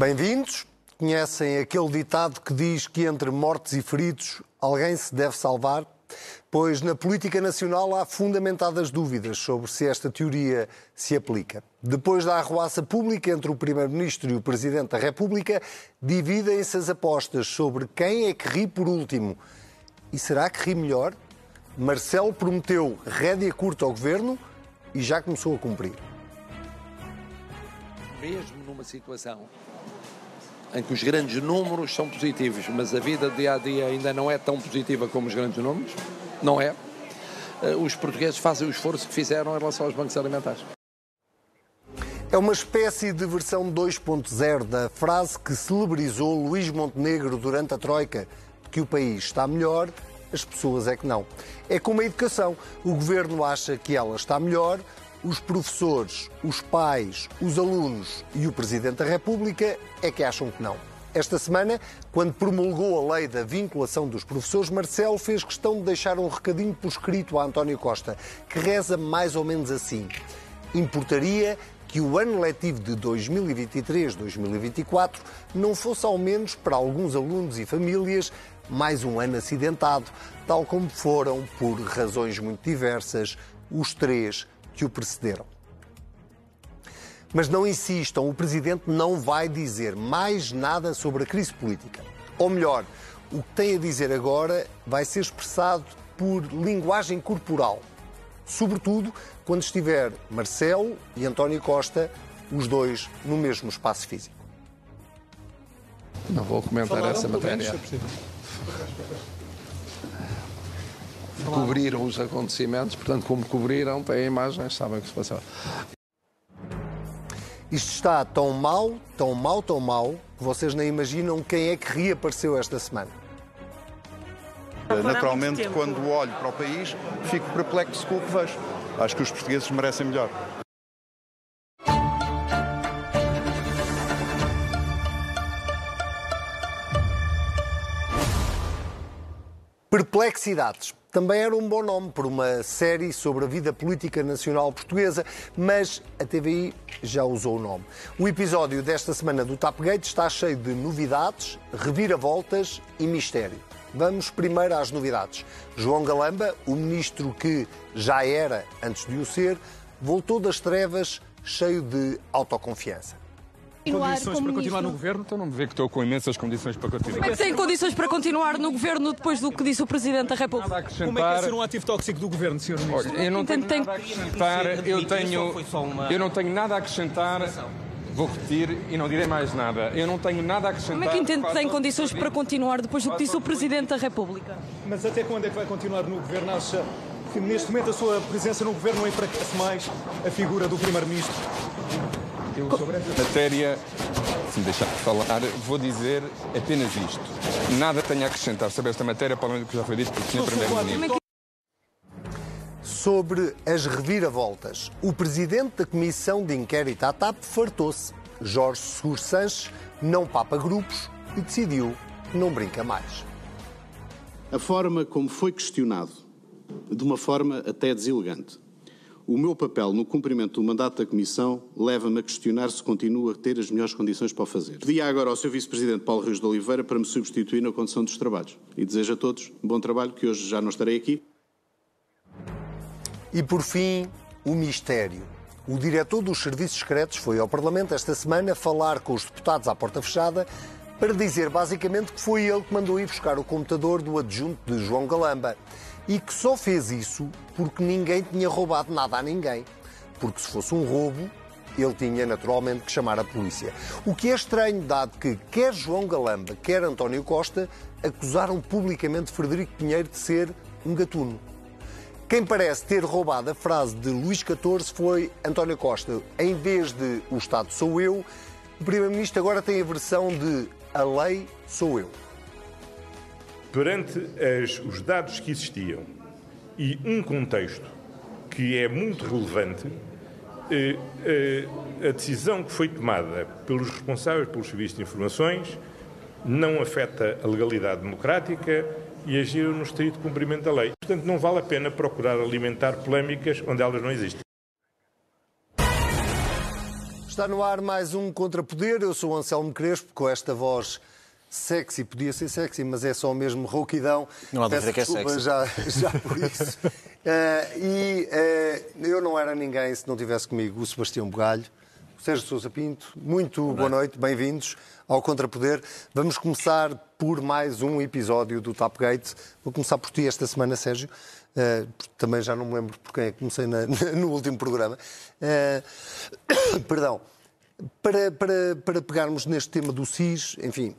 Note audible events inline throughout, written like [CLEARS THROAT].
Bem-vindos. Conhecem aquele ditado que diz que entre mortos e feridos alguém se deve salvar? Pois na política nacional há fundamentadas dúvidas sobre se esta teoria se aplica. Depois da arruaça pública entre o Primeiro-Ministro e o Presidente da República, dividem-se as apostas sobre quem é que ri por último. E será que ri melhor? Marcelo prometeu rédea curta ao governo e já começou a cumprir. Mesmo numa situação em que os grandes números são positivos, mas a vida dia a dia ainda não é tão positiva como os grandes números, não é? Eh, os portugueses fazem o esforço que fizeram em relação aos bancos alimentares. É uma espécie de versão 2.0 da frase que celebrizou Luís Montenegro durante a Troika, que o país está melhor, as pessoas é que não. É como a educação. O governo acha que ela está melhor, os professores, os pais, os alunos e o Presidente da República é que acham que não. Esta semana, quando promulgou a lei da vinculação dos professores, Marcelo fez questão de deixar um recadinho por escrito a António Costa, que reza mais ou menos assim: importaria que o ano letivo de 2023-2024 não fosse ao menos para alguns alunos e famílias mais um ano acidentado, tal como foram, por razões muito diversas, os três que o precederam. Mas não insistam, o Presidente não vai dizer mais nada sobre a crise política. Ou melhor, o que tem a dizer agora vai ser expressado por linguagem corporal. Sobretudo quando estiver Marcelo e António Costa, os dois no mesmo espaço físico. Não vou comentar Falaram essa matéria cobriram os acontecimentos, portanto, como cobriram, têm imagens, sabem o que se passou. Isto está tão mal, tão mal, tão mal, que vocês nem imaginam quem é que reapareceu esta semana. Naturalmente, quando olho para o país, fico perplexo com o que vejo. Acho que os portugueses merecem melhor. Perplexidades. Também era um bom nome para uma série sobre a vida política nacional portuguesa, mas a TVI já usou o nome. O episódio desta semana do Tapgate está cheio de novidades, reviravoltas e mistério. Vamos primeiro às novidades. João Galamba, o ministro que já era antes de o ser, voltou das trevas cheio de autoconfiança condições para continuar no governo, então não me vê que estou com imensas condições para continuar. Como é que tem condições para continuar no governo depois do que disse o Presidente da República? Nada a acrescentar. Como é que é ser um ativo tóxico do governo, Sr. Ministro? Olha, eu não tenho nada a acrescentar, eu tenho, eu não tenho nada a acrescentar. Vou repetir e não direi mais nada. Eu não tenho nada a acrescentar. Como é que entende que tem condições para continuar depois do que disse o Presidente da República? Mas até quando é que vai continuar no governo? Acha que neste momento a sua presença no governo não enfraquece mais a figura do Primeiro-Ministro? Eu sobre essa matéria se me deixar falar, vou dizer apenas isto. Nada tenho a acrescentar sobre esta matéria, para além do que já foi dito pelo Sr. Primeiro-Ministro. Sobre as reviravoltas, o presidente da Comissão de Inquérito à TAP fartou-se. Jorge Seguro Sanches não papa grupos e decidiu não brinca mais. A forma como foi questionado, de uma forma até deselegante, o meu papel no cumprimento do mandato da Comissão leva-me a questionar se continuo a ter as melhores condições para o fazer. Pedi agora ao Sr. Vice-Presidente Paulo Rios de Oliveira para me substituir na condução dos trabalhos. E desejo a todos um bom trabalho, que hoje já não estarei aqui. E por fim, o mistério. O diretor dos Serviços Secretos foi ao Parlamento esta semana falar com os deputados à porta fechada para dizer basicamente que foi ele que mandou ir buscar o computador do adjunto de João Galamba e que só fez isso porque ninguém tinha roubado nada a ninguém. Porque se fosse um roubo, ele tinha naturalmente que chamar a polícia. O que é estranho, dado que quer João Galamba, quer António Costa acusaram publicamente Frederico Pinheiro de ser um gatuno. Quem parece ter roubado a frase de Luís XIV foi António Costa. Em vez de o Estado sou eu, o Primeiro-Ministro agora tem a versão de a lei sou eu perante as, os dados que existiam e um contexto que é muito relevante, eh, eh, a decisão que foi tomada pelos responsáveis pelos serviços de informações não afeta a legalidade democrática e agiram no estrito cumprimento da lei. Portanto, não vale a pena procurar alimentar polémicas onde elas não existem. Está no ar mais um Contrapoder. Eu sou Anselmo Crespo, com esta voz sexy, podia ser sexy, mas é só mesmo rouquidão. Não há Peço dúvida que é sexy. Já, já por isso. [LAUGHS] Eh, e eh, eu não era ninguém se não tivesse comigo o Sebastião Bugalho, o Sérgio Sousa Pinto. Muito boa noite, bem-vindos ao Contrapoder. Vamos começar por mais um episódio do Tapgate. Vou começar por ti esta semana, Sérgio. Porque também já não me lembro por quem é que comecei na- no último programa. [COUGHS] Perdão. Para, para, para pegarmos neste tema do SIS, enfim,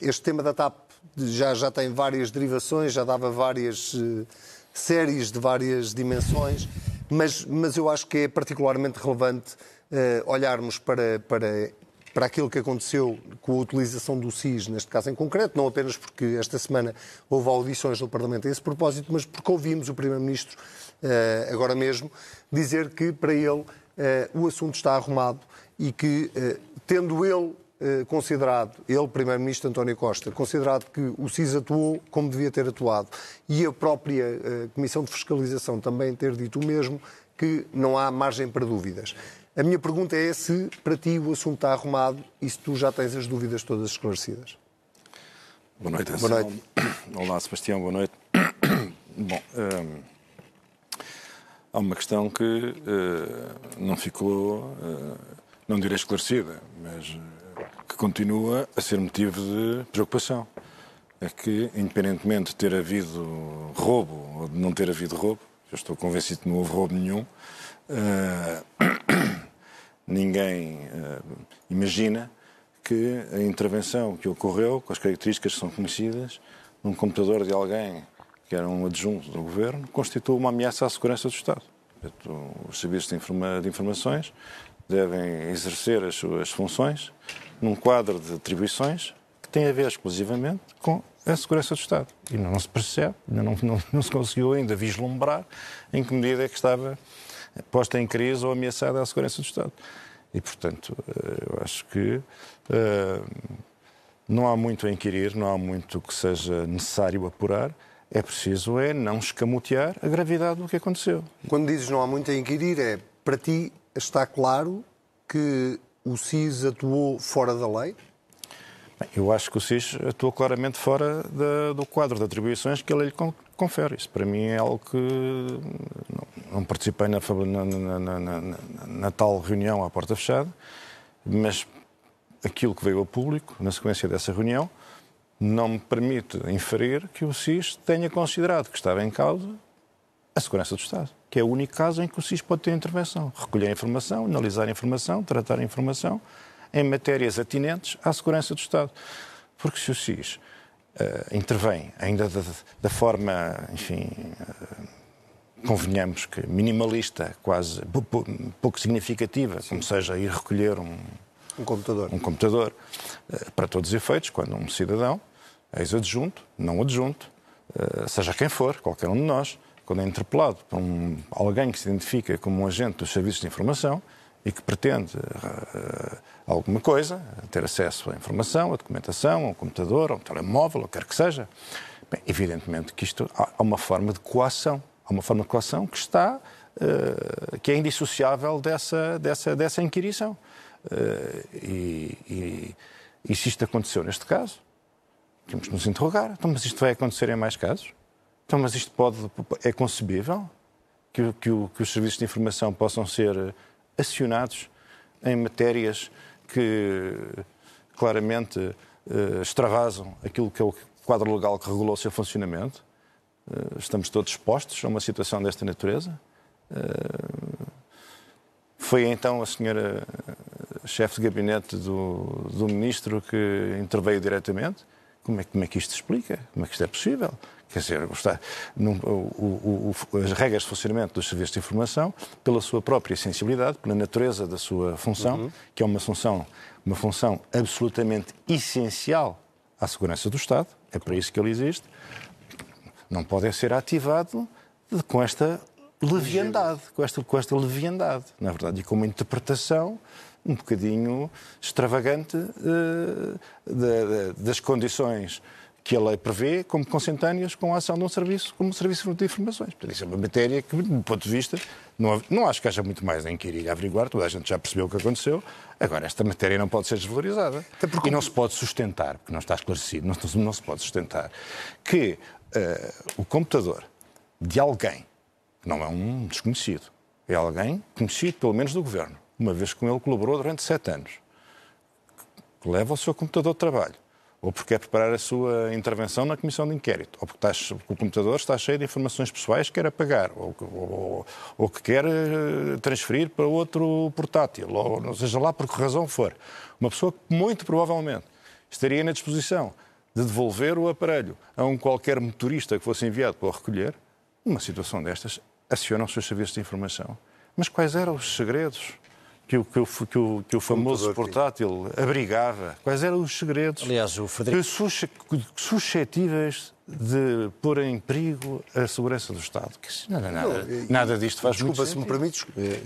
este tema da TAP já, já tem várias derivações, já dava várias eh, séries de várias dimensões, mas, mas eu acho que é particularmente relevante eh, olharmos para, para, para aquilo que aconteceu com a utilização do SIS, neste caso em concreto, não apenas porque esta semana houve audições no Parlamento a esse propósito, mas porque ouvimos o Primeiro-Ministro, eh, agora mesmo, dizer que para ele eh, o assunto está arrumado e que, eh, tendo ele eh, considerado, ele, Primeiro-Ministro António Costa, considerado que o SIS atuou como devia ter atuado e a própria eh, Comissão de Fiscalização também ter dito o mesmo, que não há margem para dúvidas. A minha pergunta é se para ti o assunto está arrumado e se tu já tens as dúvidas todas esclarecidas. Boa noite, Boa Anselmo. Olá, Sebastião, boa noite. [COUGHS] Bom, hum, há uma questão que eh, não ficou, eh, não direi esclarecida, mas eh, que continua a ser motivo de preocupação. É que, independentemente de ter havido roubo ou de não ter havido roubo, eu estou convencido que não houve roubo nenhum, eh, [COUGHS] ninguém eh, imagina que a intervenção que ocorreu, com as características que são conhecidas, num computador de alguém que era um adjunto do governo, constitui uma ameaça à segurança do Estado. Os serviços de, informa- de informações devem exercer as suas funções num quadro de atribuições que tem a ver exclusivamente com a segurança do Estado. E não se percebe, não, não, não se conseguiu ainda vislumbrar em que medida é que estava posta em crise ou ameaçada a segurança do Estado. E, portanto, eh, eu acho que eh, não há muito a inquirir, não há muito que seja necessário apurar. É preciso é não escamotear a gravidade do que aconteceu. Quando dizes não há muito a inquirir, é para ti está claro que o SIS atuou fora da lei? Bem, eu acho que o SIS atua claramente fora da- do quadro de atribuições que a lei lhe con- confere. Isso para mim é algo que não, não participei na, na- na- na- tal reunião à porta fechada, mas aquilo que veio ao público na sequência dessa reunião não me permite inferir que o SIS tenha considerado que estava em causa a segurança do Estado, que é o único caso em que o SIS pode ter intervenção. Recolher a informação, analisar a informação, tratar a informação em matérias atinentes à segurança do Estado. Porque se o SIS eh, intervém ainda da, da forma, enfim, eh, convenhamos que minimalista, quase pou- pou- pouco significativa, como seja ir recolher um, Um computador. um computador, eh, para todos os efeitos, quando um cidadão, ex-adjunto, não adjunto, seja quem for, qualquer um de nós, quando é interpelado por um, alguém que se identifica como um agente dos serviços de informação e que pretende eh, alguma coisa, ter acesso à informação, à documentação, a um computador, a um telemóvel, ou quer que seja, bem, evidentemente que isto há uma forma de coação, há uma forma de coação que está, eh, que é indissociável dessa, dessa, dessa inquirição. E, e, e se isto aconteceu neste caso, temos que nos interrogar. Então, mas isto vai acontecer em mais casos? Então, mas isto pode, é concebível que, que, que os serviços de informação possam ser acionados em matérias que claramente eh, extravasam aquilo que é o quadro legal que regulou o seu funcionamento? Eh, estamos todos expostos a uma situação desta natureza? Eh, foi então a senhora chefe de gabinete do, do ministro que interveio diretamente? Como é, como é que isto explica? Como é que isto é possível? Quer dizer, está, num- o- o- as regras de funcionamento dos serviços de informação, pela sua própria sensibilidade, pela natureza da sua função, que é uma função, uma função absolutamente essencial à segurança do Estado, é para isso que ele existe, não pode ser ativado de- com esta leviandade, com esta, com esta leviandade, na verdade, e com uma interpretação um bocadinho extravagante eh, da- da- das condições que a lei prevê como consentâneas com a ação de um serviço como um serviço de informações. Portanto, isso é uma matéria que, do ponto de vista, não, não acho que haja muito mais em que ir averiguar, toda a gente já percebeu o que aconteceu. Agora, esta matéria não pode ser desvalorizada. Porque... E não se pode sustentar, porque não está esclarecido, não, não se pode sustentar, que uh, o computador de alguém, não é um desconhecido, é alguém conhecido pelo menos do governo, uma vez que com ele colaborou durante sete anos, que leva o seu computador de trabalho ou porque quer preparar a sua intervenção na comissão de inquérito, ou porque, porque o computador está cheio de informações pessoais que quer apagar, ou, ou, ou, que quer eh, transferir para outro portátil, ou seja lá por que razão for. Uma pessoa que muito provavelmente estaria na disposição de devolver o aparelho a um qualquer motorista que fosse enviado para o recolher, numa situação destas, aciona os seus serviços de informação. Mas quais eram os segredos? Que o, que o, que o, que o famoso portátil abrigava? Quais eram os segredos Aliás, o Frederico... suscetíveis de pôr em perigo a segurança do Estado? Nada, nada, nada disto faz Desculpa, se me permites, eh,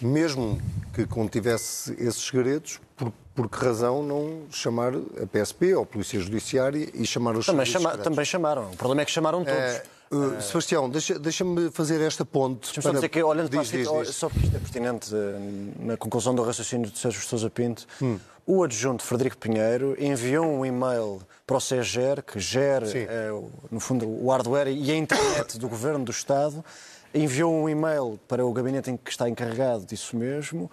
mesmo que contivesse esses segredos, por, por que razão não chamar a PSP ou a Polícia Judiciária e chamar os também, chama, também chamaram. O problema é que chamaram todos. É, Uh, Sebastião, deixa-me deixa fazer esta ponte. Deixa-me para... dizer que, olhando diz, para diz, diz. só porque isto é pertinente, uh, na conclusão do raciocínio de Sérgio Sousa Pinto, hum. o adjunto Frederico Pinheiro enviou um e-mail para o CEGER, que gera, uh, no fundo, o hardware e a internet do Governo do Estado, enviou um e-mail para o gabinete em que está encarregado disso mesmo,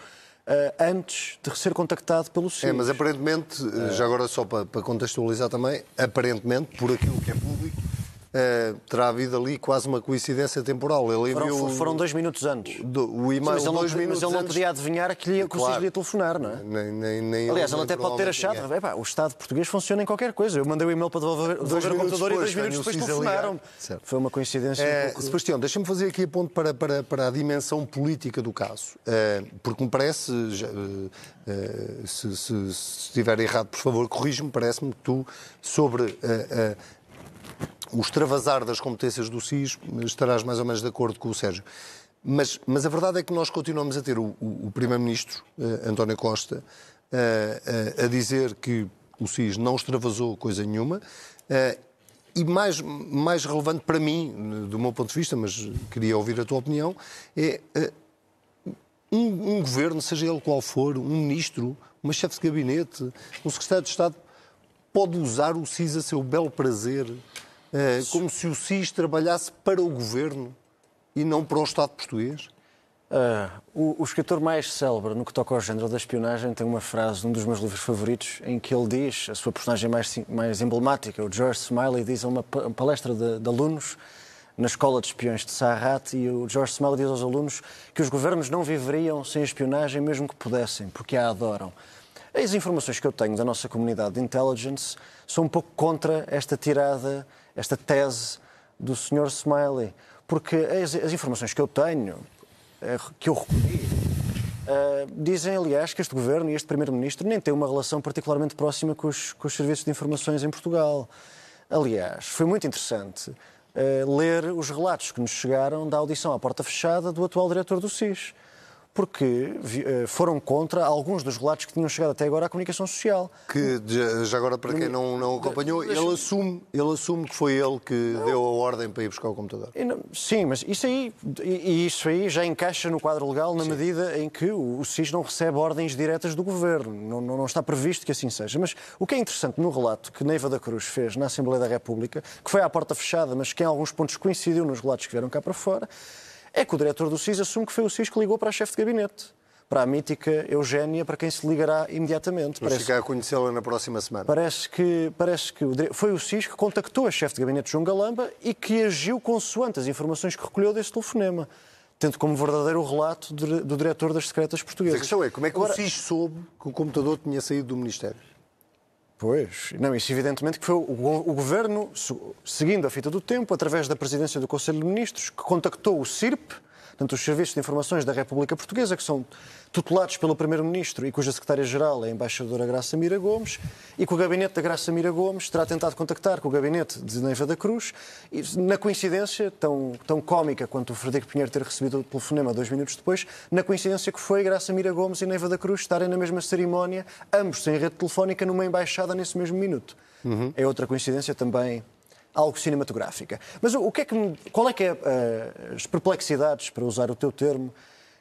antes de ser contactado pelo SIS. É, mas aparentemente, já agora só para contextualizar também, aparentemente, por aquilo que é público, Uh, terá havido ali quase uma coincidência temporal. Ele foram, foram dois minutos antes. Do, o e-mail mas, ele dois não, mas ele não podia adivinhar que, lhe, que claro. o SIS lhe ia telefonar, não é? Nem, nem, nem Aliás, ele, até pode ter achado, epá, o Estado português funciona em qualquer coisa. Eu mandei o e-mail para devolver, devolver o computador depois, e dois minutos depois telefonaram. Foi uma coincidência. É, um pouco... Sebastião, deixa-me fazer aqui a ponto para, para, para a dimensão política do caso. Uh, porque me parece, uh, se, se, se, estiver errado, por favor, corrige-me, parece-me que tu, sobre o extravasar das competências do SIS, estarás mais ou menos de acordo com o Sérgio. Mas, mas a verdade é que nós continuamos a ter o, o, o Primeiro-Ministro, uh, António Costa, uh, uh, a dizer que o SIS não extravasou coisa nenhuma. e mais, mais relevante para mim, do meu ponto de vista, mas queria ouvir a tua opinião, é um, um governo, seja ele qual for, um ministro, uma chefe de gabinete, um secretário de Estado, pode usar o SIS a seu belo prazer como se o SIS trabalhasse para o governo e não para o Estado português? Uh, o, o, escritor mais célebre no que toca ao género da espionagem tem uma frase num dos meus livros favoritos em que ele diz, a sua personagem mais, mais emblemática, o George Smiley, diz a uma palestra de, de alunos na escola de espiões de Sarrat e o George Smiley diz aos alunos que os governos não viveriam sem a espionagem mesmo que pudessem, porque a adoram. As informações que eu tenho da nossa comunidade de intelligence são um pouco contra esta tirada esta tese do Sr. Smiley. Porque as, as, informações que eu tenho, eh, que eu recolhi, uh, dizem, aliás, que este governo e este primeiro-ministro nem têm uma relação particularmente próxima com os, com os serviços de informações em Portugal. Aliás, foi muito interessante uh, ler os relatos que nos chegaram da audição à porta fechada do atual diretor do SIS porque eh, foram contra alguns dos relatos que tinham chegado até agora à comunicação social. Que, já agora, para quem não, não acompanhou, ele assume, ele assume que foi ele que deu a ordem para ir buscar o computador. Sim, mas isso aí, e isso aí já encaixa no quadro legal na Sim. medida em que o SIS não recebe ordens diretas do governo. Não, não, está previsto que assim seja. Mas o que é interessante no relato que Neiva da Cruz fez na Assembleia da República, que foi à porta fechada, mas que em alguns pontos coincidiu nos relatos que vieram cá para fora, é que o diretor do SIS assume que foi o SIS que ligou para a chefe de gabinete para a mítica Eugénia, para quem se ligará imediatamente. Vamos ficar a conhecê-la na próxima semana. Parece que, parece que foi o SIS que contactou a chefe de gabinete João Galamba e que agiu consoante as informações que recolheu desse telefonema, tendo como verdadeiro relato do diretor das secretas portuguesas. Mas a questão é, como é que Agora... o SIS soube que o computador tinha saído do Ministério? Pois, não, isso evidentemente que foi o, o, Governo, seguindo a fita do tempo, através da presidência do Conselho de Ministros, que contactou o CIRP Portanto, os serviços de informações da República Portuguesa, que são tutelados pelo Primeiro-Ministro e cuja Secretária-Geral é a Embaixadora Graça Mira Gomes, e que o gabinete da Graça Mira Gomes terá tentado contactar com o gabinete de Neiva da Cruz, e, na coincidência tão, tão cómica quanto o Frederico Pinheiro ter recebido o telefonema dois minutos depois, na coincidência que foi Graça Mira Gomes e Neiva da Cruz estarem na mesma cerimónia, ambos sem rede telefónica, numa embaixada nesse mesmo minuto. Uhum. É outra coincidência também algo cinematográfica. Mas o, que é que, qual é que é uh, as perplexidades, para usar o teu termo,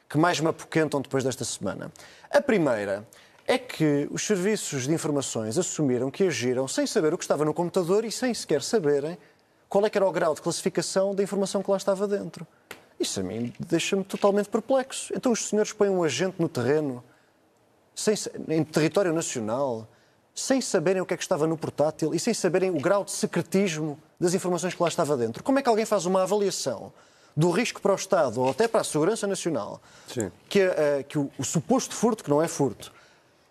que mais me apoquentam depois desta semana? A primeira é que os serviços de informações assumiram que agiram sem saber o que estava no computador e sem sequer saberem qual é que era o grau de classificação da informação que lá estava dentro. Isso a mim deixa-me totalmente perplexo. Então os senhores põem um agente no terreno, sem, em território nacional, sem saberem o que é que estava no portátil e sem saberem o grau de secretismo das informações que lá estava dentro. Como é que alguém faz uma avaliação do risco para o Estado ou até para a segurança nacional Sim. que, uh, que o, o, suposto furto, que não é furto,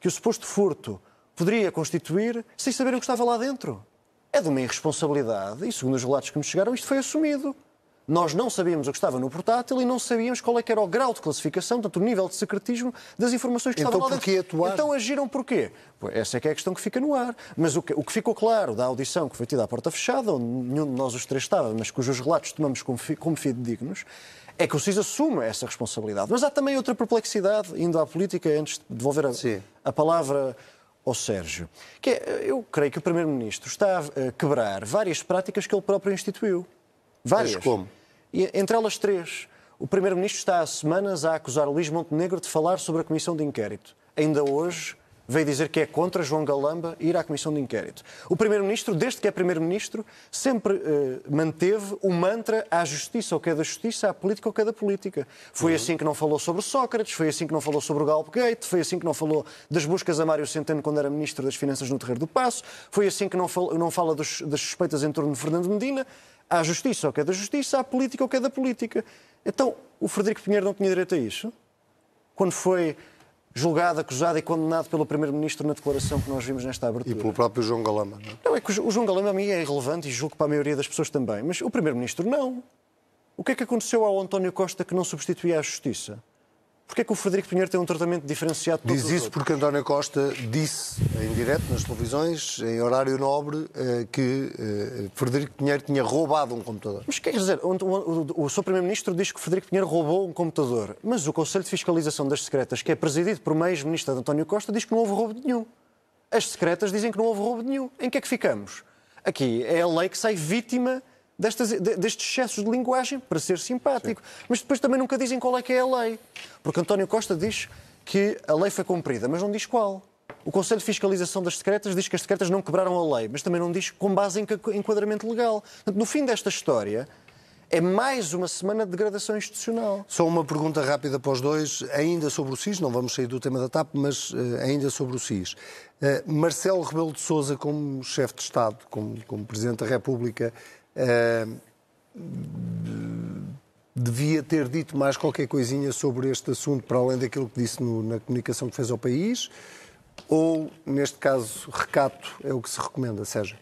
que o suposto furto poderia constituir sem saberem o que estava lá dentro? É de uma irresponsabilidade e, segundo os relatos que nos chegaram, isto foi assumido. Nós não sabíamos o que estava no portátil e não sabíamos qual é que era o grau de classificação, portanto, o nível de secretismo das informações que então, estavam lá dentro. Atuar? Então agiram porquê? Essa é que é a questão que fica no ar. Mas o que, o que ficou claro da audição que foi tida à porta fechada, onde nenhum de nós os três estava, mas cujos relatos tomamos como, fi, como fidedignos, é que o CIS assume essa responsabilidade. Mas há também outra perplexidade, indo à política, antes de devolver a, a palavra ao Sérgio, que é, eu creio que o Primeiro-Ministro está a quebrar várias práticas que ele próprio instituiu. Várias. Mas como? E, entre elas três. O Primeiro-Ministro está há semanas a acusar Luís Montenegro de falar sobre a Comissão de Inquérito. Ainda hoje veio dizer que é contra João Galamba ir à Comissão de Inquérito. O Primeiro-Ministro, desde que é Primeiro-Ministro, sempre eh, manteve o mantra à justiça ou que é da justiça, à política ou que é da política. Foi uhum. assim que não falou sobre Sócrates, foi assim que não falou sobre o Galpgate, foi assim que não falou das buscas a Mário Centeno quando era Ministro das Finanças no Terreiro do Passo, foi assim que não fala, não fala dos, das suspeitas em torno de Fernando Medina. Há justiça ou que é da justiça, há política ou que é da política. Então, o Frederico Pinheiro não tinha direito a isso? Quando foi julgado, acusado e condenado pelo Primeiro-Ministro na declaração que nós vimos nesta abertura. E pelo próprio João Galamba, não é? Não, é que o João Galamba a mim é irrelevante e julgo para a maioria das pessoas também, mas o Primeiro-Ministro não. O que é que aconteceu ao António Costa que não substituía a Justiça? Porquê é que o Frederico Pinheiro tem um tratamento diferenciado de Diz isso porque António Costa disse em direto nas televisões, em horário nobre, eh, que eh, Frederico Pinheiro tinha roubado um computador. Mas quer dizer, o, o, o seu Primeiro-Ministro diz que Frederico Pinheiro roubou um computador, mas o Conselho de Fiscalização das Secretas, que é presidido por uma ex-ministra de António Costa, diz que não houve roubo nenhum. As secretas dizem que não houve roubo nenhum. Em que é que ficamos? Aqui é a lei que sai vítima destes, destes excessos de linguagem, para ser simpático. Sim. Mas depois também nunca dizem qual é que é a lei. Porque António Costa diz que a lei foi cumprida, mas não diz qual. O Conselho de Fiscalização das Secretas diz que as secretas não quebraram a lei, mas também não diz com base em enquadramento legal. Portanto, no fim desta história, é mais uma semana de degradação institucional. Só uma pergunta rápida para os dois, ainda sobre o SIS, não vamos sair do tema da TAP, mas uh, ainda sobre o SIS. Uh, Marcelo Rebelo de Sousa, como chefe de Estado, como, como Presidente da República, devia ter dito mais qualquer coisinha sobre este assunto, para além daquilo que disse no, na comunicação que fez ao país? Ou, neste caso, recato é o que se recomenda, Sérgio?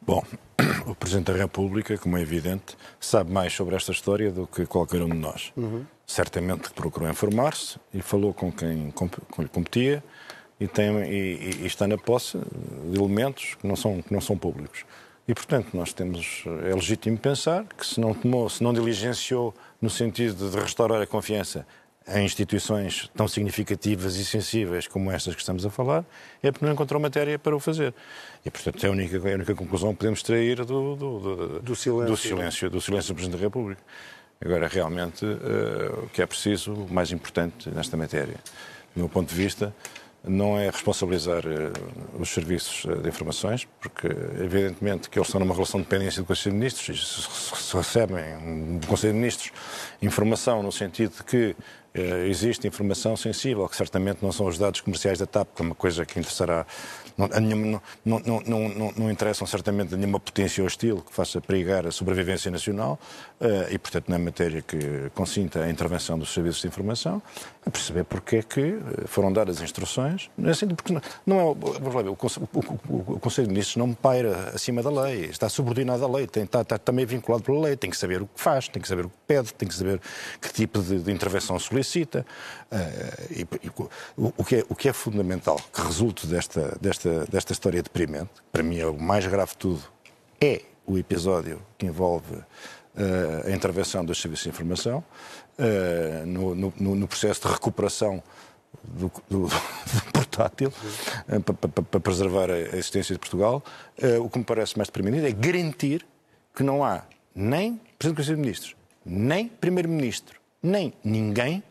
Bom, [CLEARS THROAT] o Presidente da República, como é evidente, sabe mais sobre esta história do que qualquer um de nós. Uhum. Certamente procurou informar-se e falou com quem com, com lhe competia e, tem, e, e, está na posse de elementos que não são, que não são públicos. E, portanto, nós temos, é legítimo pensar que se não tomou, se não diligenciou no sentido de restaurar a confiança em instituições tão significativas e sensíveis como estas que estamos a falar, é porque não encontrou matéria para o fazer. E, portanto, é a única, é a única conclusão que podemos extrair do, do, do, do silêncio. do silêncio do silêncio do Presidente da República. Agora, realmente, uh, o que é preciso, o mais importante nesta matéria, do meu ponto de vista, não é responsabilizar uh, os serviços uh, de informações, porque evidentemente que eles estão numa relação de dependência do Conselho de Ministros e se recebem do Conselho de Ministros informação no sentido de que eh, existe informação sensível, que certamente não são os dados comerciais da TAP, que é uma coisa que interessará. Não, nenhuma, não, não, não, não, interessam certamente a nenhuma potência hostil que faça perigar a sobrevivência nacional eh, e, portanto, na matéria que consinta a intervenção dos serviços de informação, a perceber porque é que foram dadas instruções. Assim, porque não é, o, o, o, Conselho de Ministros não paira acima da lei, está subordinado à lei, tem, está, está também vinculado pela lei, tem que saber o que faz, tem que saber o que pede, tem que saber que tipo de, de intervenção solicita. Uh, e, e, o, o, que é, o que é fundamental que resulte desta, desta, desta história deprimente, para mim é o mais grave de tudo, é o episódio que envolve uh, a intervenção dos serviços de informação uh, no, no, no, processo de recuperação do, do, [LAUGHS] do portátil uh, para, para, para, preservar a existência de Portugal. o que me parece mais deprimente é garantir que não há nem Presidente do Conselho de Ministros, nem Primeiro-Ministro, nem ninguém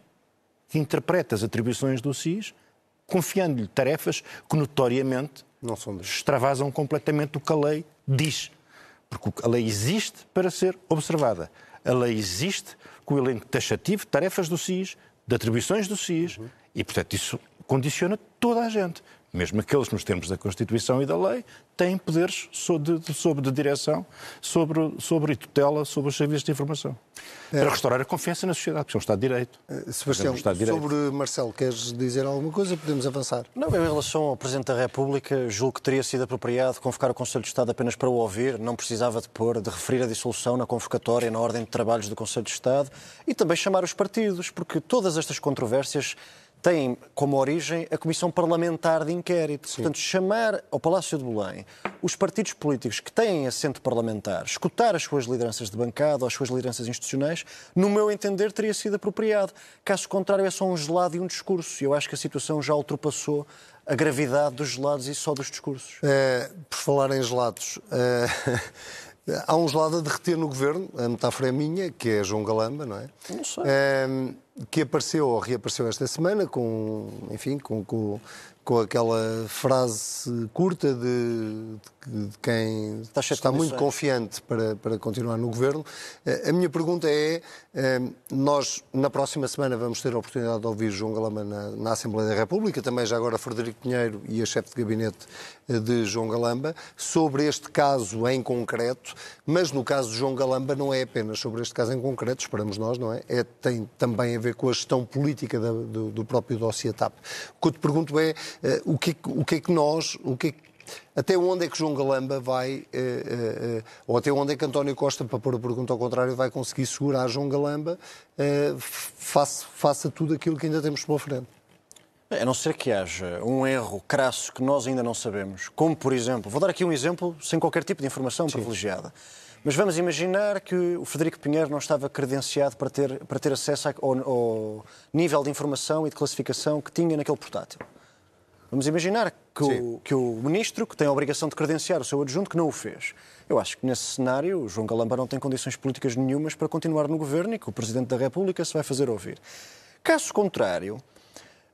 que interprete as atribuições do SIS confiando-lhe tarefas que notoriamente extravasam completamente o que a lei diz. Porque a lei existe para ser observada. A lei existe com o elenco taxativo de tarefas do SIS, de atribuições do SIS, uhum. e, portanto, isso condiciona toda a gente mesmo aqueles nos termos da Constituição e da lei, têm poderes sobre de, sobre de direção sobre, sobre tutela sobre os serviços de informação. É. Para restaurar a confiança na sociedade, porque é um Estado de Direito. Uh, Sebastião, um de direito. sobre Marcelo, queres dizer alguma coisa? Podemos avançar. Não, em relação ao Presidente da República, julgo que teria sido apropriado convocar o Conselho de Estado apenas para o ouvir, não precisava de pôr, de referir a dissolução na convocatória, na ordem de trabalhos do Conselho de Estado, e também chamar os partidos, porque todas estas controvérsias tem como origem a Comissão Parlamentar de Inquérito. Sim. Portanto, chamar ao Palácio de Belém os partidos políticos que têm assento parlamentar, escutar as suas lideranças de bancada ou as suas lideranças institucionais, no meu entender, teria sido apropriado. Caso contrário, é só um gelado e um discurso. E eu acho que a situação já ultrapassou a gravidade dos gelados e só dos discursos. É, por falar em gelados, é, [LAUGHS] há um gelado a derreter no governo, a metáfora é minha, que é João Galamba, não é? Não sei. É, que apareceu ou reapareceu esta semana com, enfim, com, com, com aquela frase curta de, de, de quem está, está muito confiante para, para continuar no governo. Eh, a minha pergunta é: eh, nós, na próxima semana, vamos ter a oportunidade de ouvir João Galamba na, na Assembleia da República, também já agora Frederico Pinheiro e a chefe de gabinete eh, de João Galamba, sobre este caso em concreto, mas no caso de João Galamba não é apenas sobre este caso em concreto, esperamos nós, não é? é tem também a ver com a gestão política da, do, do, próprio dossiê TAP. O que eu te pergunto é o, que, o que é que nós, o que é que até onde é que João Galamba vai, eh, eh, ou até onde é que António Costa, para pôr a pergunta ao contrário, vai conseguir segurar João Galamba eh, face, face a tudo aquilo que ainda temos pela frente? A não ser que haja um erro crasso que nós ainda não sabemos, como por exemplo, vou dar aqui um exemplo sem qualquer tipo de informação Sim. privilegiada. Mas vamos imaginar que o Frederico Pinheiro não estava credenciado para ter, para ter acesso ao, ao nível de informação e de classificação que tinha naquele portátil. Vamos imaginar que o, que o, ministro, que tem a obrigação de credenciar o seu adjunto, que não o fez. Eu acho que nesse cenário o João Galamba não tem condições políticas nenhumas para continuar no governo e que o Presidente da República se vai fazer ouvir. Caso contrário,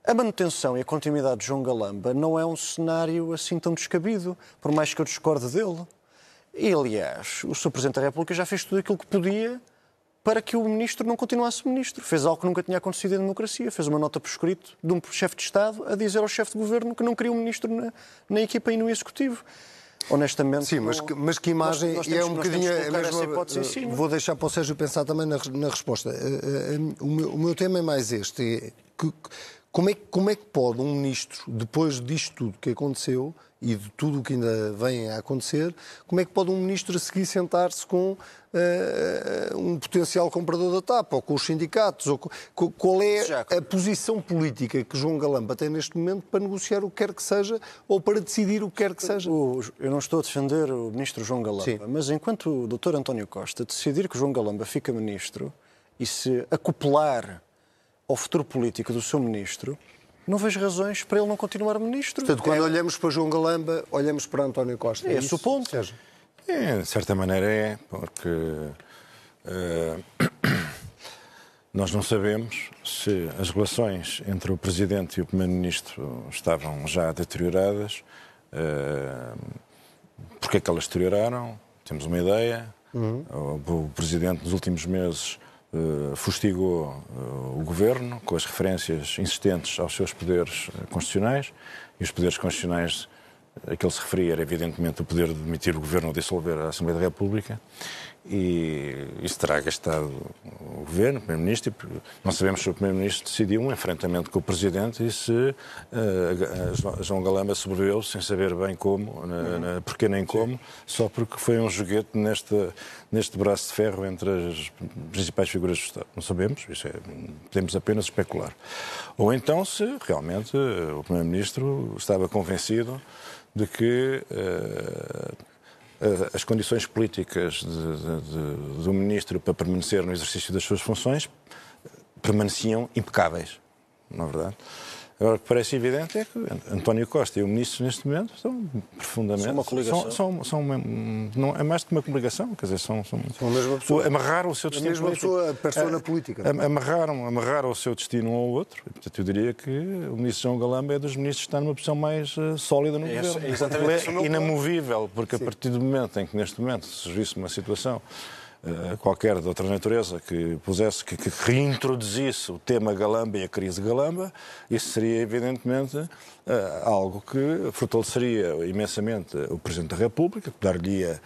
a manutenção e a continuidade de João Galamba não é um cenário assim tão descabido, por mais que eu discorde dele. E, aliás, o Sr. Presidente da República já fez tudo aquilo que podia para que o ministro não continuasse ministro. Fez algo que nunca tinha acontecido em democracia. Fez uma nota por escrito de um chefe de Estado a dizer ao chefe de governo que não queria um ministro na, na equipa e no executivo. Honestamente. Sim, mas, que, mas que imagem. Nós, nós temos, é um bocadinho. É mesmo, vou deixar para o Sérgio pensar também na, na resposta. Eh, eh, eh, o meu, o meu tema é mais este. É que, como é, como é que pode um ministro, depois disto tudo que aconteceu e de tudo o que ainda vem a acontecer, como é que pode um ministro a seguir sentar-se com uh, um potencial comprador da TAP, ou com os sindicatos? Ou com, qual é a posição política que João Galamba tem neste momento para negociar o que quer que seja ou para decidir o que quer que seja? eu não estou a defender o ministro João Galamba, Sim. mas enquanto o doutor António Costa decidir que João Galamba fica ministro e se acoplar ao futuro político do seu ministro, não vejo razões para ele não continuar ministro. Portanto, quando é... olhamos para João Galamba, olhamos para António Costa. É, é esse o ponto. Seja. É, de certa maneira é, porque uh, [CLEARS THROAT] nós não sabemos se as relações entre o Presidente e o Primeiro-Ministro estavam já deterioradas. Uh, porque é que elas deterioraram? Temos uma ideia. Uhum. O, o Presidente, nos últimos meses, uh, fustigou uh, o governo com as referências insistentes aos seus poderes constitucionais. E os poderes constitucionais a que ele se referia era evidentemente o poder de demitir o governo ou dissolver a Assembleia da República e isso terá gastado o governo, o primeiro-ministro. Não sabemos se o primeiro-ministro decidiu um enfrentamento com o presidente e se uh, João Galamba sobreviveu sem saber bem como, na, na, porque nem como, só porque foi um joguete neste, neste braço de ferro entre as principais figuras do Estado. Não sabemos, isso é, podemos apenas especular. Ou então se realmente o primeiro-ministro estava convencido de que uh, as condições políticas de, de, de, do ministro para permanecer no exercício das suas funções permaneciam impecáveis, não é verdade? Agora, o que parece evidente é que António Costa e o Ministro, neste momento, estão profundamente. São uma coligação. São, são, são uma, não, é mais do que uma coligação, quer dizer, são. São, são a mesma pessoa. Amarraram o seu destino. A mesma político. pessoa, a persona política. Amarraram, amarraram o seu destino um ao outro. portanto, eu diria que o Ministro João Galamba é dos ministros que está numa posição mais uh, sólida no é, governo. É exatamente Ele é inamovível, porque Sim. a partir do momento em que, neste momento, surgisse uma situação qualquer de outra natureza que pusesse, que, que, reintroduzisse o tema Galamba e a crise Galamba, isso seria evidentemente uh, algo que fortaleceria imensamente o Presidente da República, que dar-lhe eh,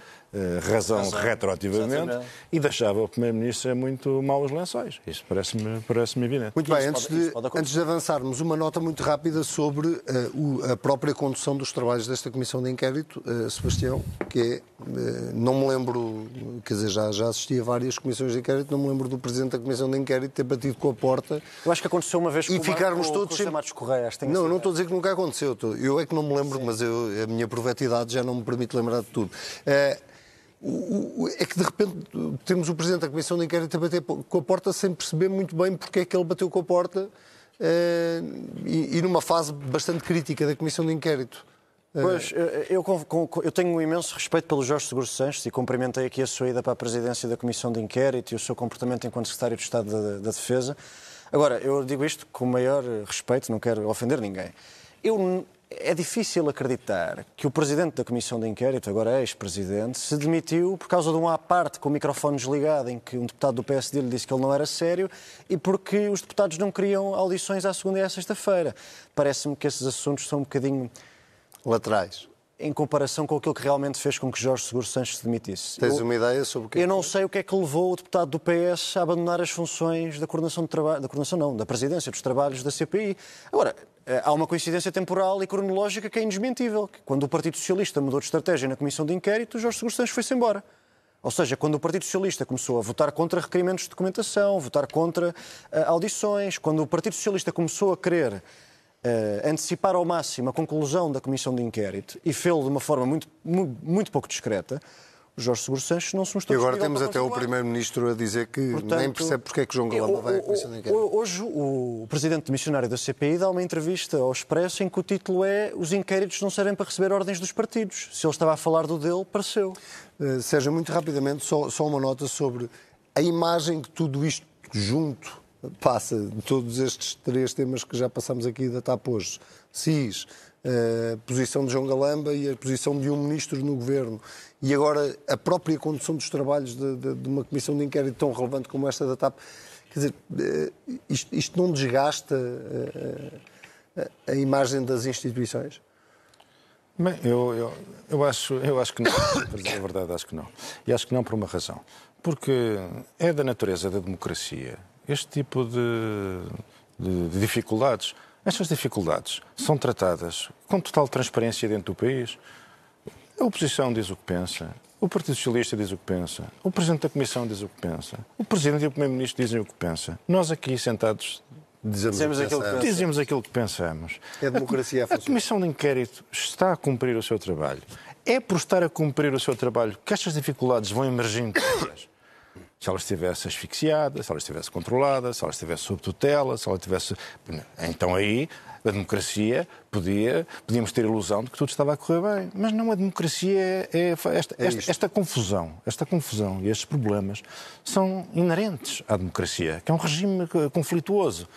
razão, razão retroativamente exatamente. e deixava o Primeiro-Ministro muito maus lençóis. Isso parece-me parece evidente. Muito bem, antes, pode, de, antes de avançarmos, uma nota muito rápida sobre uh, o, a própria condução dos trabalhos desta Comissão de Inquérito, uh, Sebastião, que é, uh, não me lembro, quer dizer, já, já assisti a várias comissões de inquérito, não me lembro do Presidente da Comissão de Inquérito ter batido com a porta. Eu acho que aconteceu uma vez com e ficarmos com, todos com sempre... Matos Correia. Não, não estou a dizer que nunca aconteceu. Eu é que não me lembro, Sim. mas eu, a minha provetidade já não me permite lembrar de tudo. Uh, é que de repente temos o Presidente da Comissão de Inquérito a bater com a porta sem perceber muito bem porque é que ele bateu com a porta eh, e, numa fase bastante crítica da Comissão de Inquérito. Eh, pois, eu, eu, tenho um imenso respeito pelo Jorge Seguro Sanches e cumprimentei aqui a sua ida para a presidência da Comissão de Inquérito e o seu comportamento enquanto Secretário de Estado da, da Defesa. Agora, eu digo isto com o maior respeito, não quero ofender ninguém. Eu é difícil acreditar que o presidente da Comissão de Inquérito, agora ex-presidente, se demitiu por causa de um à parte com o microfone desligado em que um deputado do PSD lhe disse que ele não era sério e porque os deputados não queriam audições à segunda e à sexta-feira. Parece-me que esses assuntos são um bocadinho laterais em comparação com aquilo que realmente fez com que Jorge Seguro Sanches se demitisse. Tens eu, uma ideia sobre o que Eu não sei o que é que levou o deputado do PS a abandonar as funções da coordenação de trabalho, da coordenação não, da presidência dos trabalhos da CPI. Agora, há uma coincidência temporal e cronológica que é indesmentível. Quando o Partido Socialista mudou de estratégia na Comissão de Inquérito, Jorge Seguro foi-se embora. Ou seja, quando o Partido Socialista começou a votar contra requerimentos de documentação, votar contra uh, audições, quando o Partido Socialista começou a querer uh, antecipar ao máximo a conclusão da Comissão de Inquérito e fê-lo de uma forma muito, muito pouco discreta, Jorge Seguro Sanches não se mostrou E agora temos até o Primeiro-Ministro a dizer que Portanto, nem percebe porque é que João Galamba vai à Comissão de Inquérito. Hoje o Presidente Missionário da CPI dá uma entrevista ao Expresso em que o título é Os inquéritos não servem para receber ordens dos partidos. Se ele estava a falar do dele, pareceu. Uh, Sérgio, muito rapidamente, só, só uma nota sobre a imagem que tudo isto junto passa, de todos estes três temas que já passamos aqui da TAP hoje. SIS, a posição de João Galamba e a posição de um ministro no governo. E agora a própria condução dos trabalhos de, de, de uma comissão de inquérito tão relevante como esta da TAP. Quer dizer, eh, isto, isto não desgasta a, eh, a, a, imagem das instituições? Bem, eu, eu, eu, acho, eu acho que não. Para dizer a verdade, acho que não. E acho que não por uma razão. Porque é da natureza da democracia este tipo de, de, de dificuldades estas dificuldades são tratadas com total transparência dentro do país. A oposição diz o que pensa, o Partido Socialista diz o que pensa, o Presidente da Comissão diz o que pensa, o Presidente e o Primeiro-Ministro dizem o que pensa. Nós aqui sentados Dizemos, aquilo, que dizemos aquilo que pensamos. É a democracia a, a Comissão de Inquérito está a cumprir o seu trabalho. É por estar a cumprir o seu trabalho que estas dificuldades vão emergindo se ela estivesse asfixiada, se ela estivesse controlada, se ela estivesse sob tutela, se ela estivesse. Então aí a democracia podia, podíamos ter a ilusão de que tudo estava a correr bem. Mas não, a democracia é, é esta, é esta, esta, confusão, esta confusão e estes problemas são inerentes à democracia, que é um regime conflituoso.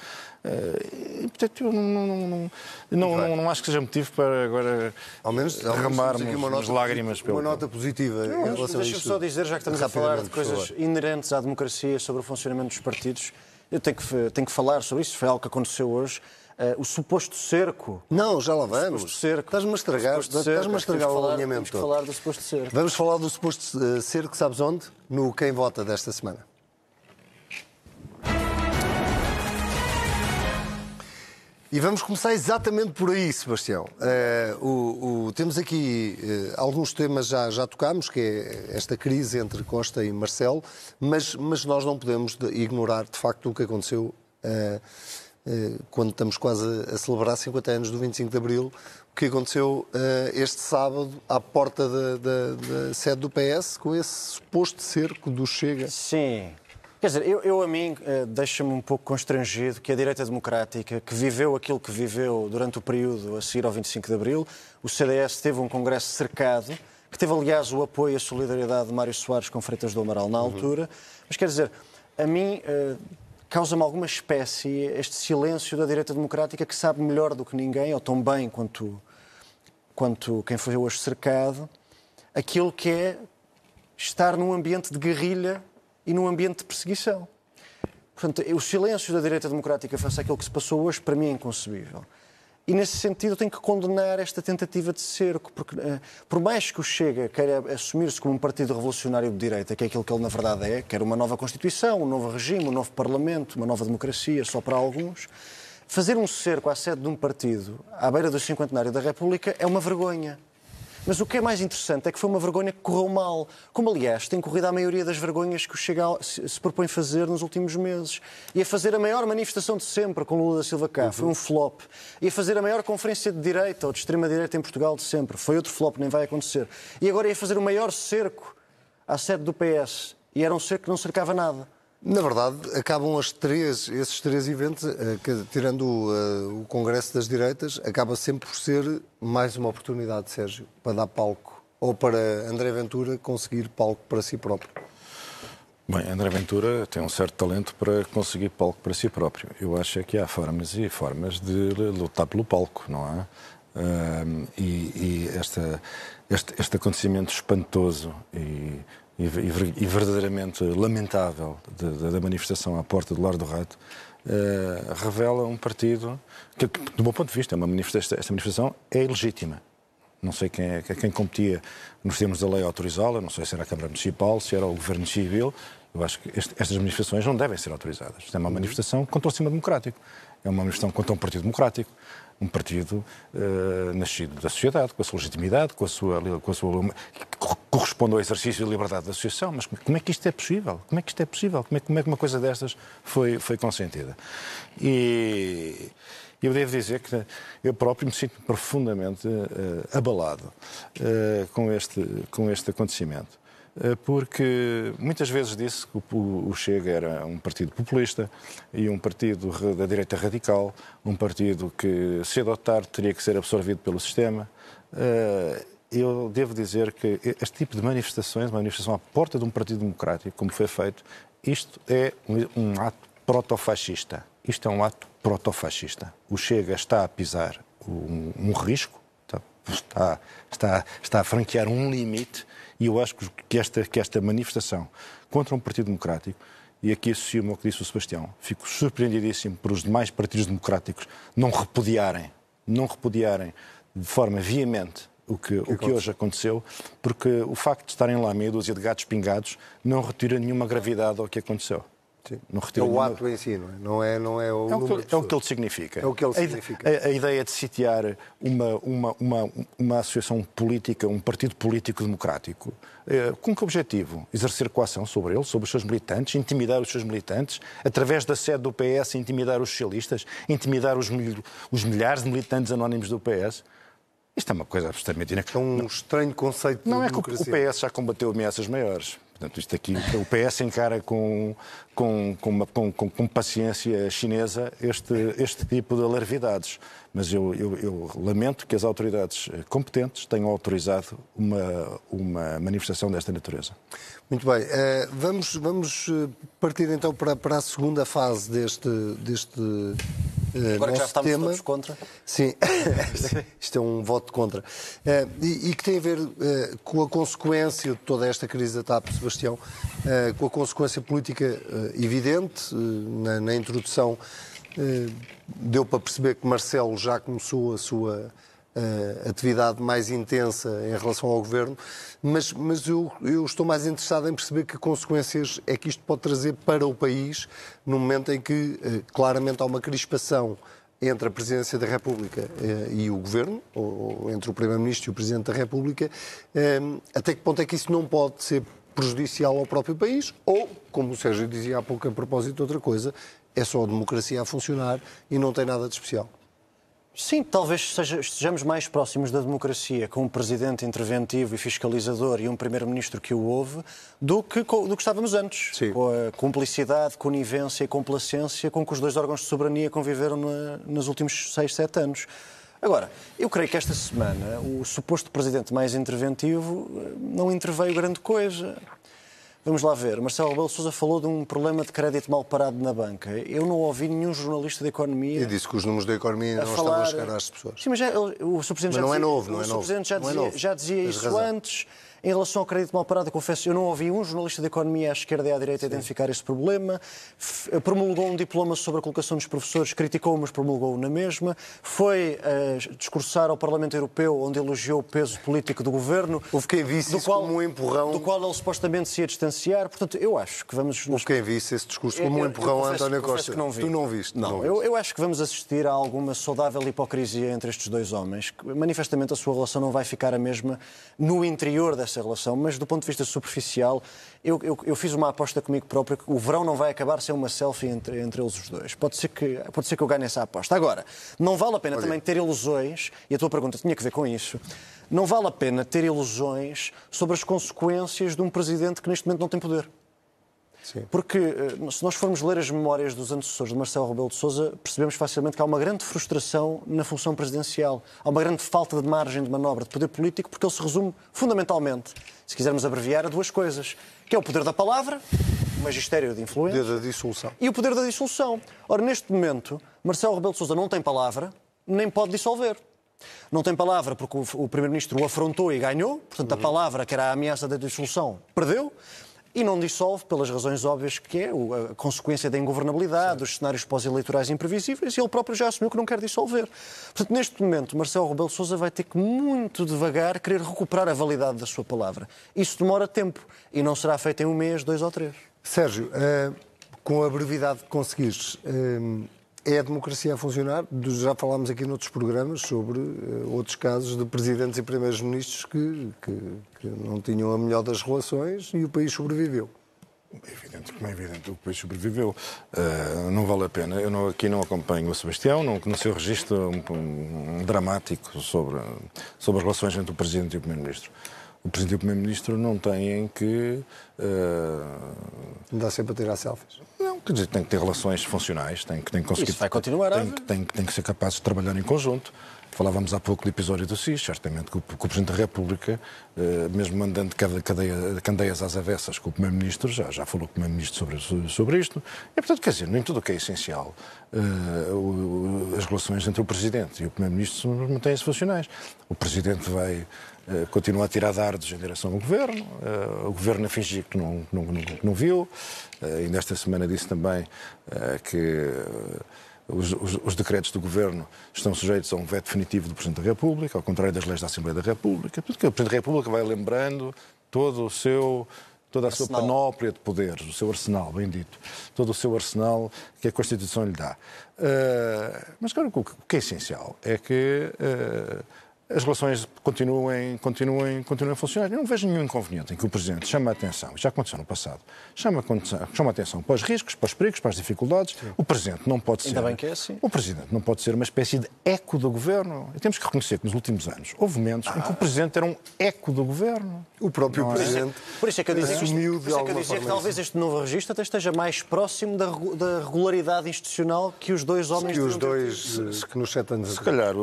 Uh, portanto, eu não, não, não, não, não, acho que seja motivo para agora ao menos, derramarmos uma nota, lágrimas pelo Uma nota positiva. Deixa-me só dizer, já que estamos a falar de coisas inerentes à democracia sobre o funcionamento dos partidos, eu tenho que, tenho que falar sobre isso. Foi algo que aconteceu hoje. Uh, o suposto cerco. Não, já lá vamos. Estás-me a estragar, estás-me a estragar o alinhamento todo. falar do suposto cerco. Vamos falar do suposto eh, cerco, sabes onde? No Quem Vota desta semana. E vamos começar exatamente por aí, Sebastião. Uh, o, o, temos aqui uh, alguns temas já, já tocámos, que é esta crise entre Costa e Marcelo, mas, mas nós não podemos ignorar, de facto, o que aconteceu uh, quando estamos quase a celebrar 50 anos do 25 de Abril, o que aconteceu este sábado à porta da, da, da sede do PS, com esse suposto cerco do Chega. Sim, Quer dizer, eu, eu a mim uh, deixa-me um pouco constrangido que a direita democrática, que viveu aquilo que viveu durante o período a seguir ao 25 de Abril, o CDS teve um congresso cercado, que teve, aliás, o apoio e a solidariedade de Mário Soares com Freitas do Amaral na altura. Uhum. Mas quer dizer, a mim causa-me alguma espécie este silêncio da direita democrática que sabe melhor do que ninguém, ou tão bem quanto, quanto quem foi hoje cercado, aquilo que é estar num ambiente de guerrilha e num ambiente de perseguição. Portanto, o silêncio da direita democrática face àquilo que se passou hoje, para mim, é inconcebível. E, nesse sentido, eu tenho que condenar esta tentativa de cerco, porque, uh, por mais que o Chega queira assumir-se como um partido revolucionário de direita, que é aquilo que ele, na verdade, é, quer uma nova Constituição, um novo regime, um novo Parlamento, uma nova democracia, só para alguns, fazer um cerco à sede de um partido, à beira do cinquentenário da República, é uma vergonha. Mas o que é mais interessante é que foi uma vergonha que correu mal, como aliás tem corrido a maioria das vergonhas que o Chega se propõe fazer nos últimos meses. E a fazer a maior manifestação de sempre com Lula da Silva cá, uhum. foi um flop. E a fazer a maior conferência de direita ou de extrema-direita em Portugal de sempre, foi outro flop, nem vai acontecer. E agora ia fazer o maior cerco à sede do PS. E era um cerco que não cercava nada. Na verdade, acabam as três, esses três eventos, eh, tirando o, uh, o, Congresso das Direitas, acaba sempre por ser mais uma oportunidade, Sérgio, para dar palco, ou para André Ventura conseguir palco para si próprio. Bem, André Ventura tem um certo talento para conseguir palco para si próprio. Eu acho é que há formas e formas de lutar pelo palco, não há? Uh, e, e esta, este, este acontecimento espantoso e e, verdadeiramente lamentável da manifestação à porta do Lar do Rato, uh, revela um partido que, do meu ponto de vista, é esta manifestação é ilegítima. Não sei quem, é, quem competia nos termos da lei autorizá-la, não sei se era a Câmara Municipal, se era o Governo Civil. Eu acho que este, estas manifestações não devem ser autorizadas. Isto é uma manifestação contra o sistema democrático. É uma manifestação contra um partido democrático um partido uh, nascido da sociedade, com a sua legitimidade, com a sua, com a sua corresponde ao exercício da liberdade da associação. Mas como é que isto é possível? Como é que isto é possível? Como é, como é que uma coisa destas foi, foi consentida? E eu devo dizer que eu próprio me sinto profundamente uh, abalado uh, com, este, com este acontecimento. Eh, porque muitas vezes disse que o Chega era um partido populista e um partido da direita radical, um partido que ou tarde teria que ser absorvido pelo sistema. Eh, eu devo dizer que este tipo de manifestações, uma manifestação à porta de um partido democrático, como foi feito, isto é um ato protofascista. Isto é um ato protofascista. O Chega está a pisar um, um risco, está, está, está a franquear um limite e eu acho que esta, que esta manifestação contra um Partido Democrático, e aqui associo-me ao que disse o Sebastião, fico surpreendidíssimo por os demais partidos democráticos não repudiarem, não repudiarem de forma veemente o que, o que hoje aconteceu, porque o facto de estarem lá meia dúzia de gatos pingados não retira nenhuma gravidade ao que aconteceu. Sim. Não é o ato em si, não é? Não é, não é o é o, que, é o que ele significa. É o que ele significa. A, a, a, ideia de sitiar uma, uma, uma, uma associação política, um partido político democrático, eh, com que objetivo? Exercer coação sobre ele, sobre os seus militantes, intimidar os seus militantes, através da sede do PS, intimidar os socialistas, intimidar os, os milhares de militantes anónimos do PS. Isto é uma coisa absolutamente É um estranho conceito Não de é que o PS já combateu ameaças maiores. Portanto, isto aqui, o PS encara com, com, com, uma, com, com, paciência chinesa este, este tipo de alarvidades. Mas eu, eu, eu, lamento que as autoridades competentes tenham autorizado uma, uma manifestação desta natureza. Muito bem. Uh, vamos, vamos eh, partir então para, para a segunda fase deste, deste eh, Agora que já estamos tema. todos contra. Sim, [LAUGHS] isto é um voto contra. Eh, e, e que tem a ver eh, com a consequência de toda esta crise da TAP, Sebastião, eh, com a consequência política eh, evidente. eh, na, na introdução eh, deu para perceber que Marcelo já começou a sua eh, atividade mais intensa em relação ao governo, mas, mas eu, eu estou mais interessado em perceber que consequências é que isto pode trazer para o país no momento em que eh, claramente há uma crispação entre a Presidência da República eh, e o Governo, ou, ou entre o Primeiro-Ministro e o Presidente da República, até que ponto é que isso não pode ser prejudicial ao próprio país, ou, como o Sérgio dizia há pouco a propósito de outra coisa, é só a democracia a funcionar e não tem nada de especial. Sim, talvez seja- estejamos mais próximos da democracia com um presidente interventivo e fiscalizador e um primeiro-ministro que o houve do que, do que estávamos antes. Sim. Com a cumplicidade, conivência e complacência com que os dois órgãos de soberania conviveram na- nos últimos seis, sete anos. Agora, eu creio que esta semana o suposto presidente mais interventivo eh, não interveio grande coisa. Vamos lá ver. Marcelo Rebelo Sousa falou de um problema de crédito mal parado na banca. Eu não ouvi nenhum jornalista de economia E disse que os números da economia não falar... estavam a chegar às pessoas. Sim, mas já, o Sr. Presidente Mas já não é dizia, novo, não é o Sr. novo. Já Não é dizia, novo. já dizia isso razão. antes. Em relação ao crédito mal parado, eu confesso, eu não ouvi um jornalista de economia à esquerda e à direita identificar esse problema. F- Promulgou um diploma sobre a colocação dos professores, criticou, mas promulgou na mesma. Foi eh, discursar ao Parlamento Europeu, onde elogiou o peso político do governo. Houve quem visse isso como um empurrão. Do qual ele supostamente se ia distanciar. Portanto, eu acho que vamos. Houve quem visse esse discurso como um Eu- eu empurrão a António Costa. não. Tu não viste? Não, não eu, viste. eu acho que vamos assistir a alguma saudável hipocrisia entre estes dois homens. Manifestamente a sua relação não vai ficar a mesma no interior dessa relação, mas do ponto de vista superficial, eu, eu- eu fiz uma aposta comigo próprio que o verão não vai acabar sem uma selfie entre, entre eles os dois. Pode ser, que, pode ser que eu ganhe essa aposta. Agora, não vale a pena também ter ilusões, e a tua pergunta tinha que ver com isso, não vale a pena ter ilusões sobre as consequências de um presidente que neste momento não tem poder. Sim. Porque eh, se nós formos ler as memórias dos antecessores de Marcelo Rebelo de Sousa, percebemos facilmente que há uma grande frustração na função presidencial. Há uma grande falta de margem de manobra de poder político, porque ele se resume fundamentalmente, se quisermos abreviar, a duas coisas, que é o poder da palavra, o magistério de influência, Poder da dissolução. e o poder da dissolução. Ora, neste momento, Marcelo Rebelo de Sousa não tem palavra, nem pode dissolver. Não tem palavra porque o, o Primeiro-Ministro o afrontou e ganhou, portanto, a palavra, que era a ameaça da dissolução, perdeu. E não dissolve pelas razões óbvias que é a consequência da ingovernabilidade, dos cenários pós-eleitorais imprevisíveis, e ele próprio já assumiu que não quer dissolver. Portanto, neste momento, Marcelo Rebelo Sousa vai ter que muito devagar querer recuperar a validade da sua palavra. Isso demora tempo e não será feito em um mês, dois ou três. Sérgio, eh, com a brevidade que conseguires, eh, é a democracia a funcionar? Já falámos aqui noutros programas sobre eh, outros casos de presidentes e primeiros ministros que, que- que não tinham a melhor das relações e o país sobreviveu. É evidente, como é evidente, o país sobreviveu. Uh, não vale a pena. Eu não- aqui não acompanho o Sebastião, não, no seu registro um, um dramático sobre, sobre as relações entre o Presidente e o Primeiro-Ministro. O Presidente e o Primeiro-Ministro não têm que. Uh, Não dá sempre a tirar selfies. não, quer dizer, tem que ter relações funcionais, tem que, tem que conseguir. Isso vai continuar a tem, tem, que- tem que ser capaz de trabalhar em conjunto. Falávamos há pouco do episódio do SIS, certamente que o, que o Presidente da República, eh, mesmo mandando cadeia, candeias às avessas com o Primeiro-Ministro, já, já falou com o Primeiro-Ministro sobre, sobre isto. E, portanto, quer dizer, nem tudo o que é essencial, eh, as relações entre o Presidente e o Primeiro-Ministro mantêm-se funcionais. O Presidente vai eh, continuar a tirar dardos em direção ao Governo, o Governo a fingir que não, não, não, não viu. Ainda esta semana disse também que os, os- os decretos do Governo estão sujeitos a um veto definitivo do Presidente da República, ao contrário das leis da Assembleia da República, porque o Presidente da República vai lembrando todo o seu toda a sua Arsenal. panóplia de poderes, o seu arsenal, bem dito, todo o seu arsenal que a Constituição lhe dá. Eh, mas, claro, o que é essencial é que eh, as relações continuem, continuem, continuem a funcionar. Eu não vejo nenhum inconveniente em que o Presidente chame a atenção, já aconteceu no passado, chama a, atenção para os riscos, para os perigos, para as dificuldades. O Presidente não pode Ainda ser. bem que é assim. O Presidente não pode ser uma espécie de eco do Governo. E temos que reconhecer que nos últimos anos houve momentos em que o Presidente era um eco do Governo. O próprio Não é? Presidente Por isso é que eu dizia, que, isto- assumiu por de isso é que, eu alguma dizia que forma talvez este novo registro até esteja mais próximo da, da regularidade institucional que os dois homens E os dois que nos sete anos Se calhar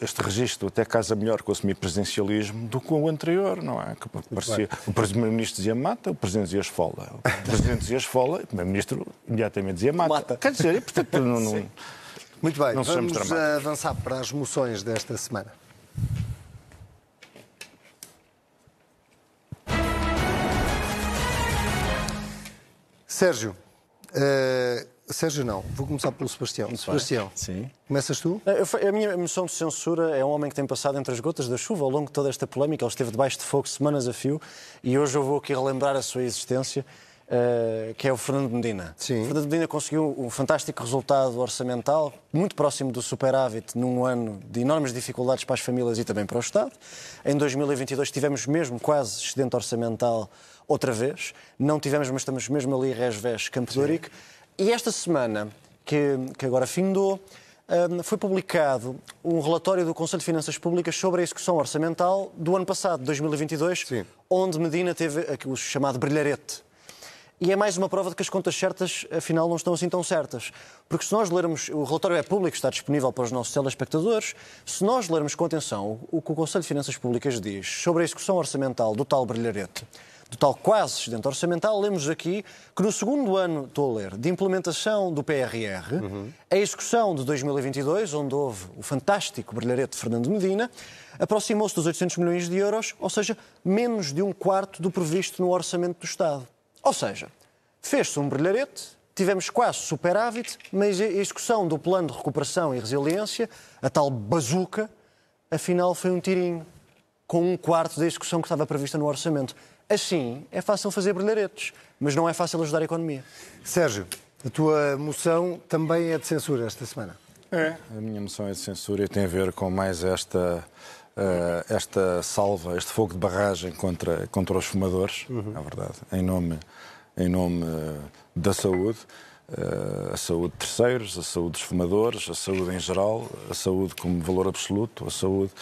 este registro até casa melhor com o semipresidencialismo do que com o anterior, não é? Que parecia, o Primeiro-Ministro dizia mata, o Presidente dizia esfola. O Presidente dizia esfola, o Primeiro-Ministro imediatamente dizia mata. Mata. Quer dizer, e, portanto, não, não, Muito bem, não vamos avançar para as moções desta semana. Sérgio, eh, Sérgio não, vou começar pelo Sebastião. Sebastião, Sim. começas tu? Fa- A minha moção de censura é um homem que tem passado entre as gotas da chuva ao longo de toda esta polémica. Ele esteve debaixo de fogo semanas a fio e hoje eu vou aqui relembrar a sua existência, eh, que é o Fernando Medina. Sim. Fernando Medina conseguiu um fantástico resultado orçamental, muito próximo do superávit, num ano de enormes dificuldades para as famílias e também para o Estado. Em 2022 tivemos mesmo quase excedente orçamental outra vez. Não tivemos, mas estamos mesmo ali resvés Campo de Ourique. E esta semana, que, que agora findou, hum, foi publicado um relatório do Conselho de Finanças Públicas sobre a execução orçamental do ano passado, 2022, Sim. onde Medina teve aquilo chamado brilharete. E é mais uma prova de que as contas certas, afinal, não estão assim tão certas. Porque se nós lermos, o relatório é público, está disponível para os nossos telespectadores, se nós lermos com atenção o que o Conselho de Finanças Públicas diz sobre a execução orçamental do tal brilharete, do tal quase excedente orçamental, lemos aqui que no segundo ano, estou a ler, de implementação do PRR, a execução de 2022, onde houve o fantástico brilharete de Fernando Medina, aproximou-se dos 800 milhões de euros, ou seja, menos de um quarto do previsto no orçamento do Estado. Ou seja, fez-se um brilharete, tivemos quase superávit, mas a execução do plano de recuperação e resiliência, a tal bazuca, afinal foi um tirinho, com um quarto da execução que estava prevista no orçamento. Assim, é fácil fazer brilharetes, mas não é fácil ajudar a economia. Sérgio, a tua moção também é de censura esta semana. É, a minha moção é de censura e tem a ver com mais esta, eh, esta salva, este fogo de barragem contra, contra os fumadores, é verdade, em nome, em nome da saúde, a saúde de terceiros, a saúde dos fumadores, a saúde em geral, a saúde como valor absoluto, a saúde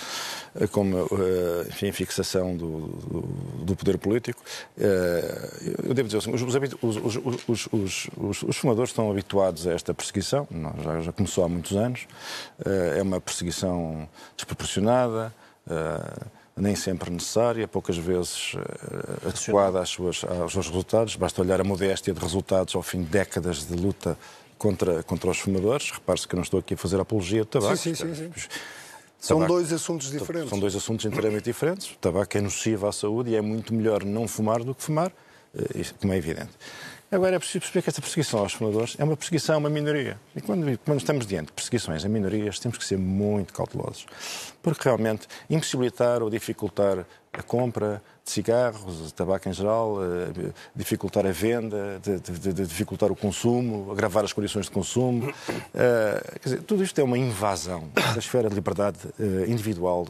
eh, como eh, enfim, fixação do, do, do poder político. Eh, Eu devo dizer assim, os, os os- os- fumadores estão habituados a esta perseguição, já, já começou há muitos anos, Eh, é uma perseguição desproporcionada, eh, nem sempre necessária, poucas vezes eh, adequada às suas, aos seus resultados. Basta olhar a modéstia de resultados ao fim de décadas de luta contra, contra os fumadores. Repare-se que eu não estou aqui a fazer apologia do tabaco. Sim, sim, sim, Os- São tabaco- dois assuntos diferentes. São dois assuntos inteiramente diferentes. O tabaco é nocivo à saúde e é muito melhor não fumar do que fumar, eh, como é evidente. Agora é preciso perceber que esta perseguição aos fumadores é uma perseguição a uma minoria. E quando, quando estamos diante de perseguições a minorias, temos que ser muito cautelosos. Porque realmente impossibilitar ou dificultar a compra de cigarros, de tabaco em geral, eh, dificultar a venda, de, de- de dificultar o consumo, agravar as condições de consumo. eh, quer dizer, tudo isto é uma invasão da esfera de liberdade eh, individual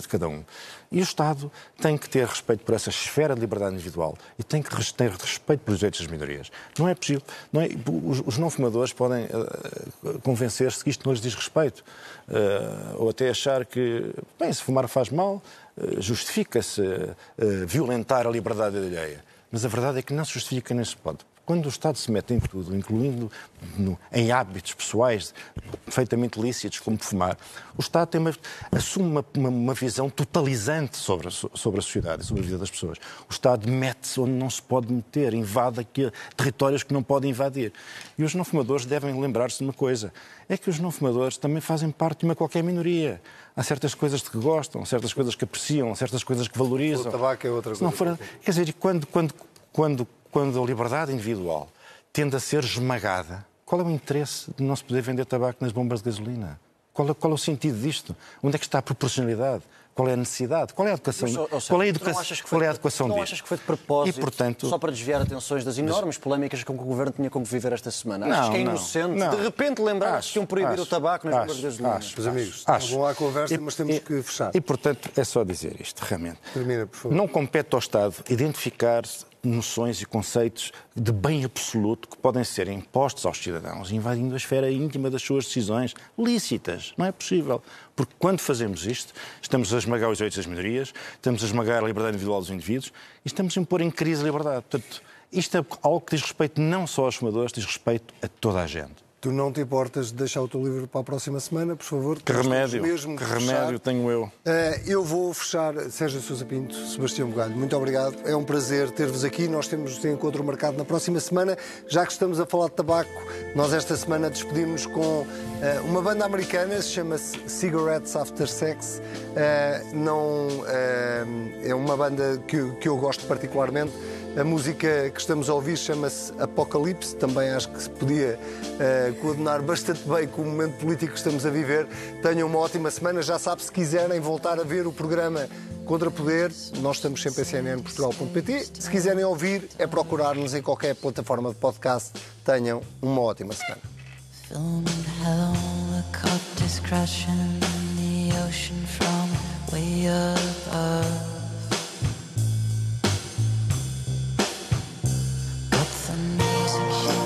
de cada um. E o Estado tem que ter respeito por essa esfera de liberdade individual e tem que ter respeito pelos direitos das minorias. Não é possível. Não é, os, os não fumadores podem convencer-se que isto não lhes diz respeito. ou até achar que, bem, se fumar faz mal, justifica-se eh, violentar a liberdade alheia. Mas a verdade é que não se justifica nem se pode. Quando o Estado se mete em tudo, incluindo no- em hábitos pessoais perfeitamente lícitos, como fumar, o Estado tem uma, assume uma, uma- uma visão totalizante sobre a, so- sobre a sociedade sobre a vida das pessoas. O Estado mete-se onde não se pode meter, invade aqui territórios que não pode invadir. E os não fumadores devem lembrar-se de uma coisa: é que os não fumadores também fazem parte de uma qualquer minoria. Há certas coisas de que gostam, certas coisas que apreciam, certas coisas que valorizam. O tabaco é outra Se não coisa. for- quer dizer, e quando, quando, quando, quando a liberdade individual tende a ser esmagada, qual é o interesse de não se poder vender tabaco nas bombas de gasolina? Qual é, qual é o sentido disto? Onde é que está a proporcionalidade? Qual é a necessidade? Qual é a educação? Mas, ó, qual é a, Sérgio, tu educa... não achas que foi qual é a de- adequação Não achas que foi de propósito, E, portanto, só para desviar atenções das enormes polémicas com que o Governo tinha como viver esta semana? Não, achas que é não, inocente não. de repente lembrar-se Acho, que iam proibir acho, o tabaco nas bombas de acho, gasolina? acho, Meus amigos, acho. vão à conversa, E- mas temos e- que fechar. E, portanto, é só dizer isto, realmente. Termina, por favor. Não compete ao Estado identificar noções e conceitos de bem absoluto que podem ser impostos aos cidadãos, invadindo a esfera íntima das suas decisões lícitas. Não é possível. Porque quando fazemos isto, estamos a esmagar os direitos das minorias, estamos a esmagar a liberdade individual dos indivíduos e estamos a impor em crise a liberdade. Portanto, isto é algo que diz respeito não só aos fumadores, diz respeito a toda a gente. Tu não te importas de deixar o teu livro para a próxima semana, por favor? Que remédio, mesmo que remédio tenho eu. Eh, eu vou fechar, Sérgio Sousa Pinto, Sebastião Bugalho, muito obrigado. É um prazer ter-vos aqui. Nós temos o encontro marcado na próxima semana. Já que estamos a falar de tabaco, Nós esta semana despedimos com uh, uma banda americana, chama-se Cigarettes After Sex. Uh, não, uh, é uma banda que, que eu gosto particularmente. A música que estamos a ouvir chama-se Apocalipse, também acho que se podia uh, coordenar bastante bem com o momento político que estamos a viver. Tenham uma ótima semana. Já sabe, se quiserem voltar a ver o programa Contra Poder, nós estamos sempre em cnnportugal.pt. Se quiserem ouvir, é procurar-nos em qualquer plataforma de podcast. Tenham uma ótima semana. Film secure.